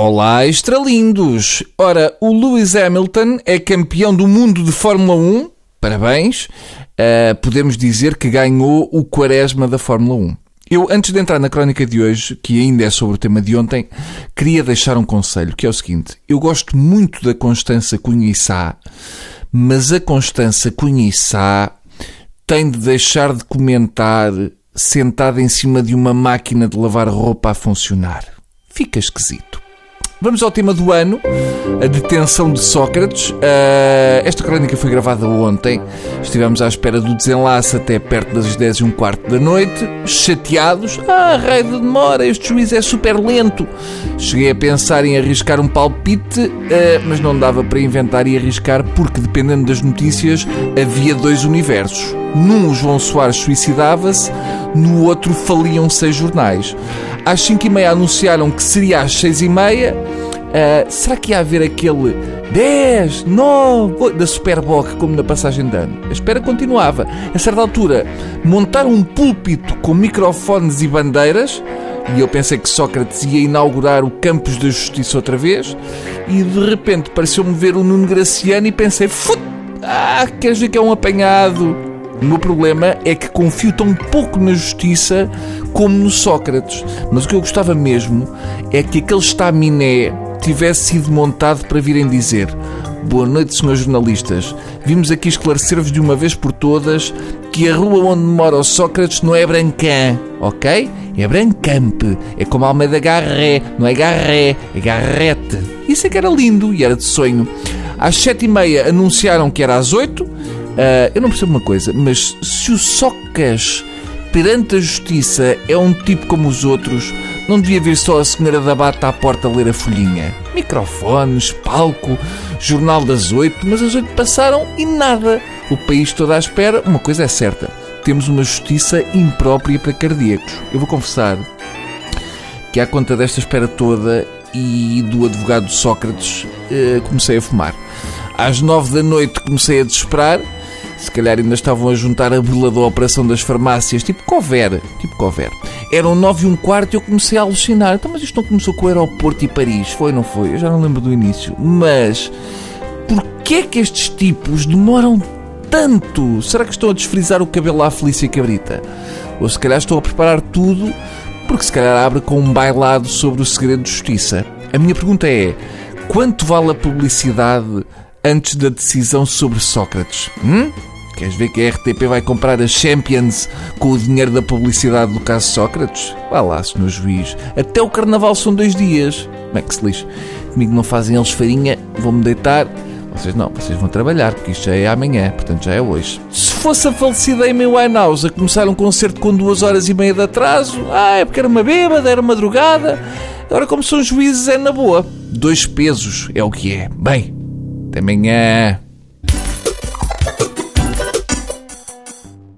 Olá, estralindos! Ora, o Lewis Hamilton é campeão do mundo de Fórmula 1. Parabéns. Uh, podemos dizer que ganhou o quaresma da Fórmula 1. Eu, antes de entrar na crónica de hoje, que ainda é sobre o tema de ontem, queria deixar um conselho, que é o seguinte. Eu gosto muito da Constança Cunha mas a Constança Cunha tem de deixar de comentar sentada em cima de uma máquina de lavar roupa a funcionar. Fica esquisito. Vamos ao tema do ano, a detenção de Sócrates. Uh, esta crónica foi gravada ontem. Estivemos à espera do desenlace até perto das 10 e um quarto da noite, chateados. Ah, raio de demora, este juiz é super lento. Cheguei a pensar em arriscar um palpite, uh, mas não dava para inventar e arriscar porque, dependendo das notícias, havia dois universos. Num, João Soares suicidava-se, no outro, faliam seis jornais. Às 5 e meia anunciaram que seria às 6 e meia. Uh, será que ia haver aquele 10, 9 da Superboc como na passagem de ano? A espera continuava. A certa altura, montaram um púlpito com microfones e bandeiras. E eu pensei que Sócrates ia inaugurar o Campos da Justiça outra vez. E de repente pareceu-me ver o Nuno Graciano e pensei: Fut! Ah, queres ver que é um apanhado? O meu problema é que confio tão pouco na justiça como no Sócrates. Mas o que eu gostava mesmo é que aquele estaminé tivesse sido montado para virem dizer Boa noite, senhores jornalistas. Vimos aqui esclarecer-vos de uma vez por todas que a rua onde mora o Sócrates não é Brancã, ok? É Brancampe. É como a Almeida Garré. Não é Garré, é Garrete. Isso é que era lindo e era de sonho. Às sete e meia anunciaram que era às oito. Uh, eu não percebo uma coisa, mas se o Socas perante a justiça é um tipo como os outros, não devia vir só a senhora da bata à porta ler a folhinha. Microfones, palco, jornal das oito, mas as oito passaram e nada. O país todo à espera, uma coisa é certa, temos uma justiça imprópria para cardíacos. Eu vou confessar que à conta desta espera toda e do advogado Sócrates, uh, comecei a fumar. Às nove da noite comecei a desesperar se calhar ainda estavam a juntar a burla da operação das farmácias, tipo cover, tipo cover. Eram nove e um quarto e eu comecei a alucinar. Então, mas isto não começou com o aeroporto e Paris, foi não foi? Eu já não lembro do início. Mas, porquê é que estes tipos demoram tanto? Será que estão a desfrizar o cabelo à Felícia Cabrita? Ou se calhar estão a preparar tudo porque se calhar abre com um bailado sobre o segredo de justiça. A minha pergunta é, quanto vale a publicidade antes da decisão sobre Sócrates. Hum? Queres ver que a RTP vai comprar a Champions com o dinheiro da publicidade do caso Sócrates? Vá lá, senhor juiz. Até o carnaval são dois dias. Bem que se lixe. Comigo não fazem eles farinha, vou-me deitar. Vocês não, vocês vão trabalhar, porque isto já é amanhã, portanto já é hoje. Se fosse a falecida Amy Winehouse a começar um concerto com duas horas e meia de atraso, ah, é porque era uma bêbada, era madrugada. Agora, como são juízes, é na boa. Dois pesos é o que é. Bem, até amanhã.